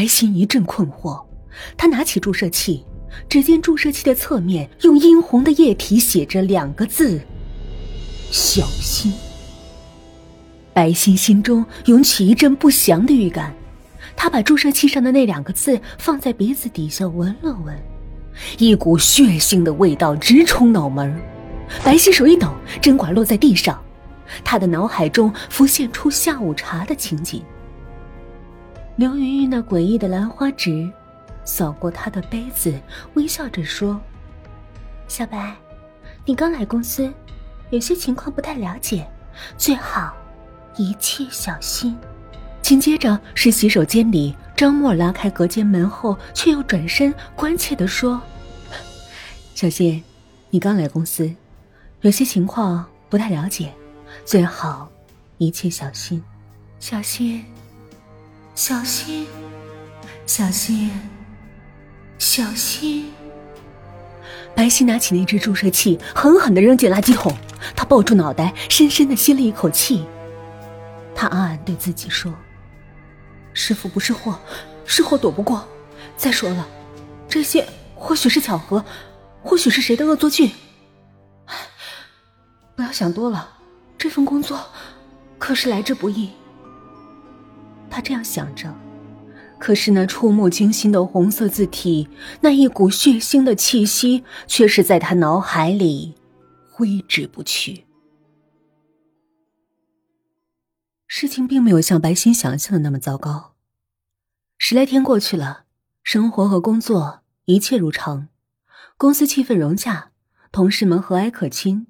白昕一阵困惑，他拿起注射器，只见注射器的侧面用殷红的液体写着两个字：“小心。”白昕心中涌起一阵不祥的预感，他把注射器上的那两个字放在鼻子底下闻了闻，一股血腥的味道直冲脑门白昕手一抖，针管落在地上，他的脑海中浮现出下午茶的情景。刘云云那诡异的兰花指，扫过他的杯子，微笑着说：“小白，你刚来公司，有些情况不太了解，最好。”一切小心。紧接着是洗手间里，张默拉开隔间门后，却又转身关切的说：“小谢，你刚来公司，有些情况不太了解，最好一切小心，小心，小心，小心，小心。”白昕拿起那只注射器，狠狠的扔进垃圾桶。他抱住脑袋，深深的吸了一口气。他暗暗对自己说：“师傅不是祸，是祸躲不过。再说了，这些或许是巧合，或许是谁的恶作剧。不要想多了，这份工作可是来之不易。”他这样想着，可是那触目惊心的红色字体，那一股血腥的气息，却是在他脑海里挥之不去。事情并没有像白昕想象的那么糟糕。十来天过去了，生活和工作一切如常，公司气氛融洽，同事们和蔼可亲，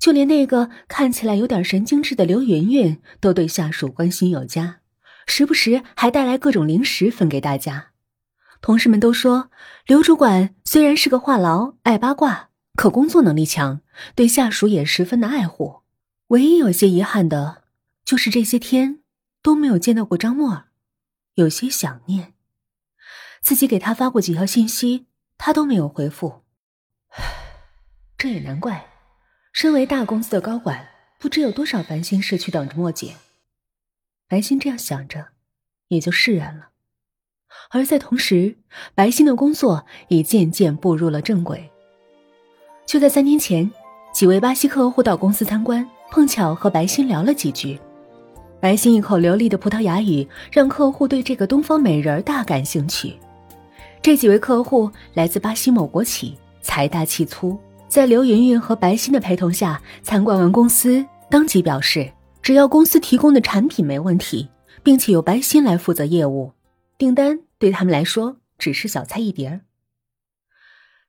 就连那个看起来有点神经质的刘云云都对下属关心有加，时不时还带来各种零食分给大家。同事们都说，刘主管虽然是个话痨、爱八卦，可工作能力强，对下属也十分的爱护。唯一有些遗憾的。就是这些天都没有见到过张默儿，有些想念。自己给他发过几条信息，他都没有回复。这也难怪，身为大公司的高管，不知有多少烦心事去等着莫姐。白昕这样想着，也就释然了。而在同时，白昕的工作也渐渐步入了正轨。就在三天前，几位巴西客户到公司参观，碰巧和白昕聊了几句。白昕一口流利的葡萄牙语，让客户对这个东方美人大感兴趣。这几位客户来自巴西某国企，财大气粗。在刘云云和白昕的陪同下，参观完公司，当即表示，只要公司提供的产品没问题，并且有白昕来负责业务，订单对他们来说只是小菜一碟。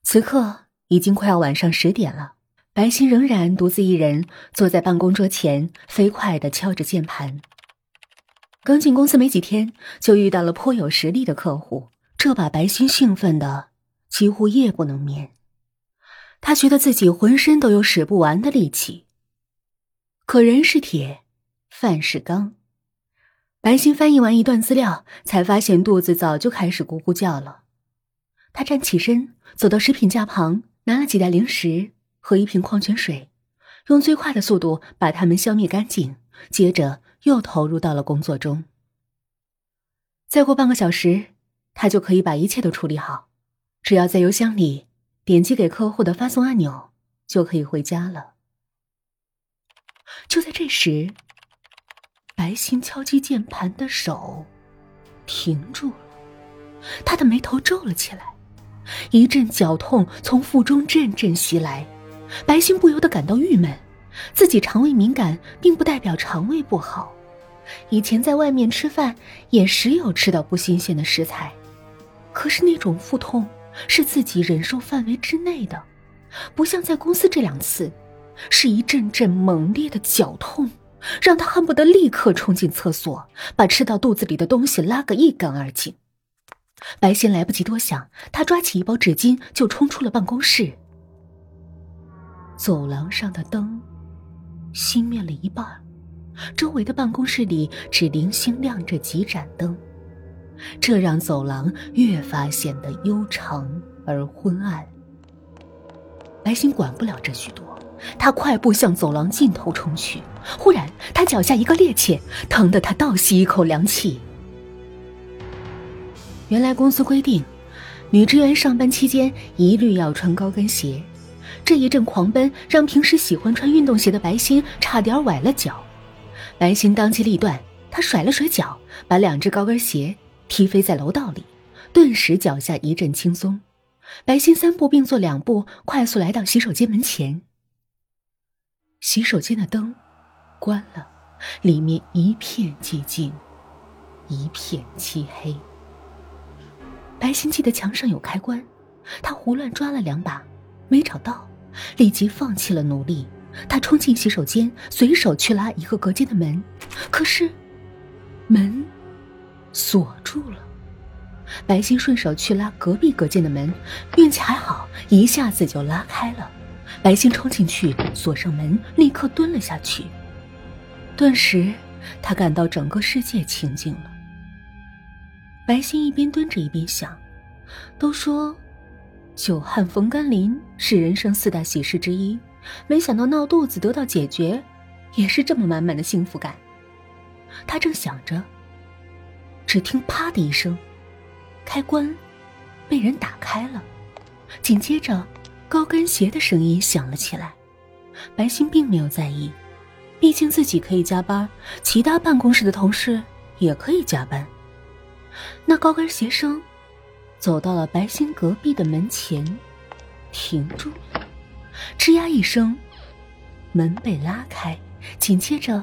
此刻已经快要晚上十点了。白昕仍然独自一人坐在办公桌前，飞快的敲着键盘。刚进公司没几天，就遇到了颇有实力的客户，这把白昕兴奋的几乎夜不能眠。他觉得自己浑身都有使不完的力气。可人是铁，范世刚。白昕翻译完一段资料，才发现肚子早就开始咕咕叫了。他站起身，走到食品架旁，拿了几袋零食。和一瓶矿泉水，用最快的速度把它们消灭干净，接着又投入到了工作中。再过半个小时，他就可以把一切都处理好，只要在邮箱里点击给客户的发送按钮，就可以回家了。就在这时，白昕敲击键盘的手停住了，他的眉头皱了起来，一阵绞痛从腹中阵阵袭来。白昕不由得感到郁闷，自己肠胃敏感并不代表肠胃不好。以前在外面吃饭也时有吃到不新鲜的食材，可是那种腹痛是自己忍受范围之内的，不像在公司这两次，是一阵阵猛烈的绞痛，让他恨不得立刻冲进厕所，把吃到肚子里的东西拉个一干二净。白昕来不及多想，他抓起一包纸巾就冲出了办公室。走廊上的灯熄灭了一半，周围的办公室里只零星亮着几盏灯，这让走廊越发显得悠长而昏暗。白昕管不了这许多，他快步向走廊尽头冲去。忽然，他脚下一个趔趄，疼得他倒吸一口凉气。原来公司规定，女职员上班期间一律要穿高跟鞋。这一阵狂奔，让平时喜欢穿运动鞋的白欣差点崴了脚。白欣当机立断，他甩了甩脚，把两只高跟鞋踢飞在楼道里，顿时脚下一阵轻松。白欣三步并作两步，快速来到洗手间门前。洗手间的灯关了，里面一片寂静，一片漆黑。白欣记得墙上有开关，他胡乱抓了两把，没找到，立即放弃了努力。他冲进洗手间，随手去拉一个隔间的门，可是门锁住了。白欣顺手去拉隔壁隔间的门，运气还好，一下子就拉开了。白欣冲进去锁上门，立刻蹲了下去。顿时，他感到整个世界清静了。白欣一边蹲着一边想：“都说久旱逢甘霖是人生四大喜事之一，没想到闹肚子得到解决，也是这么满满的幸福感。”他正想着，只听“啪”的一声，开关被人打开了，紧接着高跟鞋的声音响了起来。白欣并没有在意，毕竟自己可以加班，其他办公室的同事也可以加班。那高跟鞋声，走到了白欣隔壁的门前，停住。吱呀一声，门被拉开，紧接着，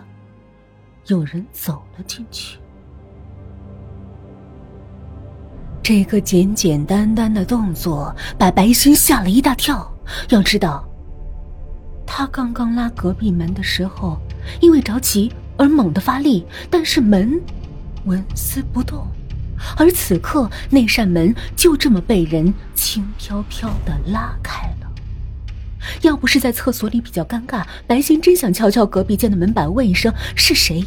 有人走了进去。这个简简单单的动作把白欣吓了一大跳。要知道，他刚刚拉隔壁门的时候，因为着急而猛地发力，但是门纹丝不动。而此刻，那扇门就这么被人轻飘飘的拉开了。要不是在厕所里比较尴尬，白欣真想敲敲隔壁间的门板，问一声是谁。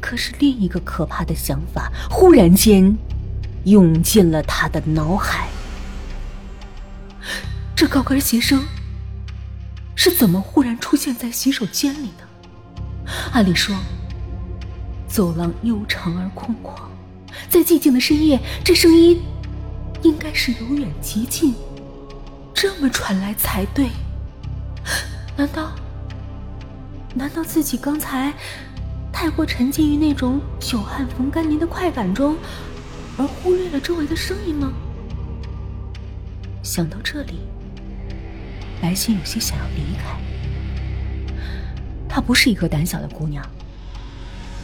可是另一个可怕的想法忽然间涌进了他的脑海：这高跟鞋声是怎么忽然出现在洗手间里的？按理说，走廊悠长而空旷。在寂静的深夜，这声音应该是由远及近，这么传来才对。难道？难道自己刚才太过沉浸于那种久旱逢甘霖的快感中，而忽略了周围的声音吗？想到这里，白昕有些想要离开。她不是一个胆小的姑娘。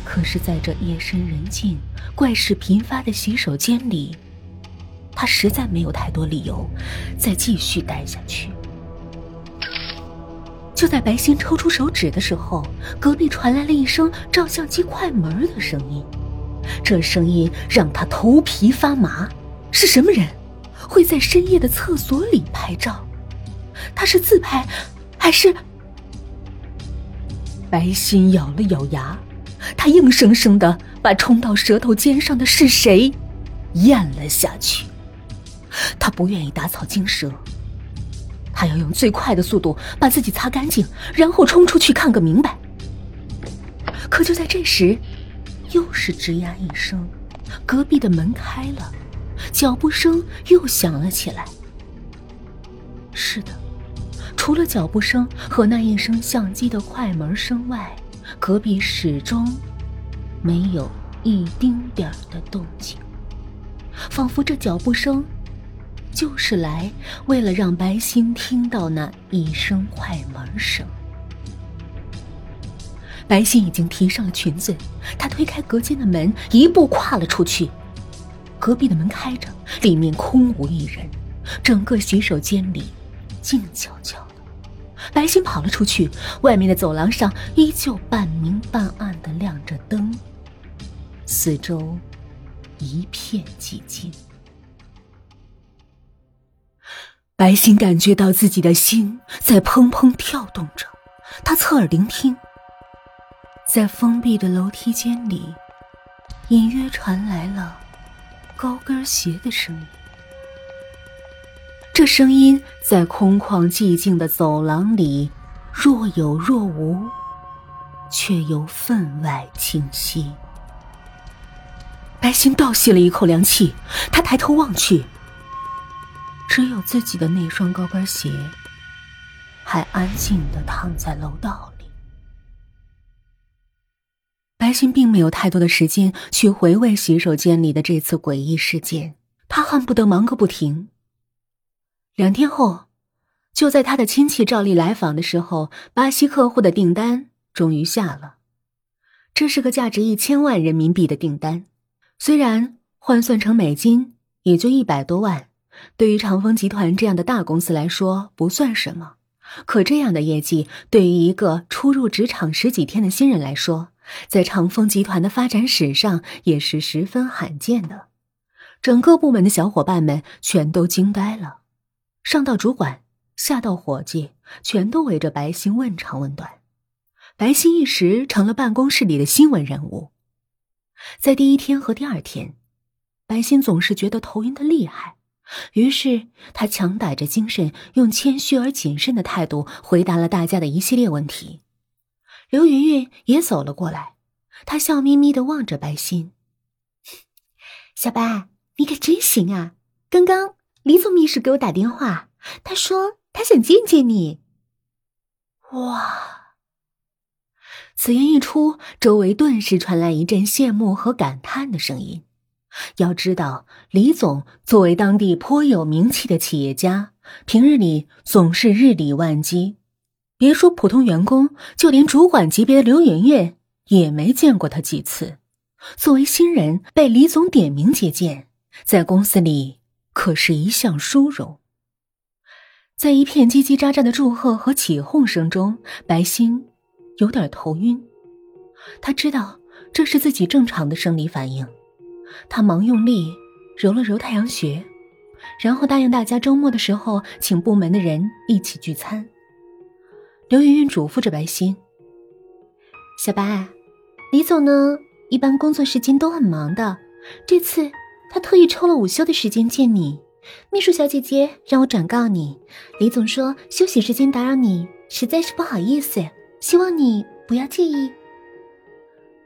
可是，在这夜深人静、怪事频发的洗手间里，她实在没有太多理由再继续待下去。就在白昕抽出手指的时候，隔壁传来了一声照相机快门的声音，这声音让他头皮发麻。是什么人会在深夜的厕所里拍照？他是自拍，还是……白昕咬了咬牙。他硬生生的把冲到舌头尖上的是谁咽了下去。他不愿意打草惊蛇，他要用最快的速度把自己擦干净，然后冲出去看个明白。可就在这时，又是吱呀一声，隔壁的门开了，脚步声又响了起来。是的，除了脚步声和那一声相机的快门声外。隔壁始终没有一丁点的动静，仿佛这脚步声就是来为了让白昕听到那一声快门声。白昕已经提上了裙子，她推开隔间的门，一步跨了出去。隔壁的门开着，里面空无一人，整个洗手间里静悄悄的。白昕跑了出去，外面的走廊上依旧半明半暗的亮着灯，四周一片寂静。白昕感觉到自己的心在砰砰跳动着，他侧耳聆听，在封闭的楼梯间里，隐约传来了高跟鞋的声音。这声音在空旷寂静的走廊里若有若无，却又分外清晰。白昕倒吸了一口凉气，他抬头望去，只有自己的那双高跟鞋还安静的躺在楼道里。白昕并没有太多的时间去回味洗手间里的这次诡异事件，他恨不得忙个不停。两天后，就在他的亲戚照例来访的时候，巴西客户的订单终于下了。这是个价值一千万人民币的订单。虽然换算成美金也就一百多万，对于长丰集团这样的大公司来说不算什么，可这样的业绩对于一个初入职场十几天的新人来说，在长丰集团的发展史上也是十分罕见的。整个部门的小伙伴们全都惊呆了，上到主管，下到伙计，全都围着白昕问长问短。白昕一时成了办公室里的新闻人物。在第一天和第二天，白昕总是觉得头晕的厉害，于是他强打着精神，用谦虚而谨慎的态度回答了大家的一系列问题。刘云云也走了过来，她笑眯眯的望着白昕：“ 小白，你可真行啊！刚刚李总秘书给我打电话，他说他想见见你。”哇！此言一出，周围顿时传来一阵羡慕和感叹的声音。要知道，李总作为当地颇有名气的企业家，平日里总是日理万机，别说普通员工，就连主管级别的刘媛媛也没见过他几次。作为新人被李总点名接见，在公司里可是一项殊荣。在一片叽叽喳喳的祝贺和起哄声中，白昕。有点头晕，他知道这是自己正常的生理反应。他忙用力揉了揉太阳穴，然后答应大家周末的时候请部门的人一起聚餐。刘云云嘱咐着白昕：“小白，李总呢，一般工作时间都很忙的，这次他特意抽了午休的时间见你。秘书小姐姐让我转告你，李总说休息时间打扰你，实在是不好意思。”希望你不要介意。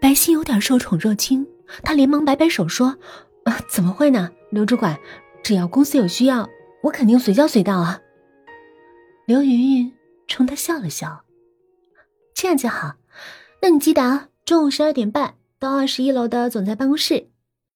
白昕有点受宠若惊，他连忙摆摆手说：“啊，怎么会呢？刘主管，只要公司有需要，我肯定随叫随到啊。”刘云云冲他笑了笑：“这样就好。那你记得啊，中午十二点半到二十一楼的总裁办公室，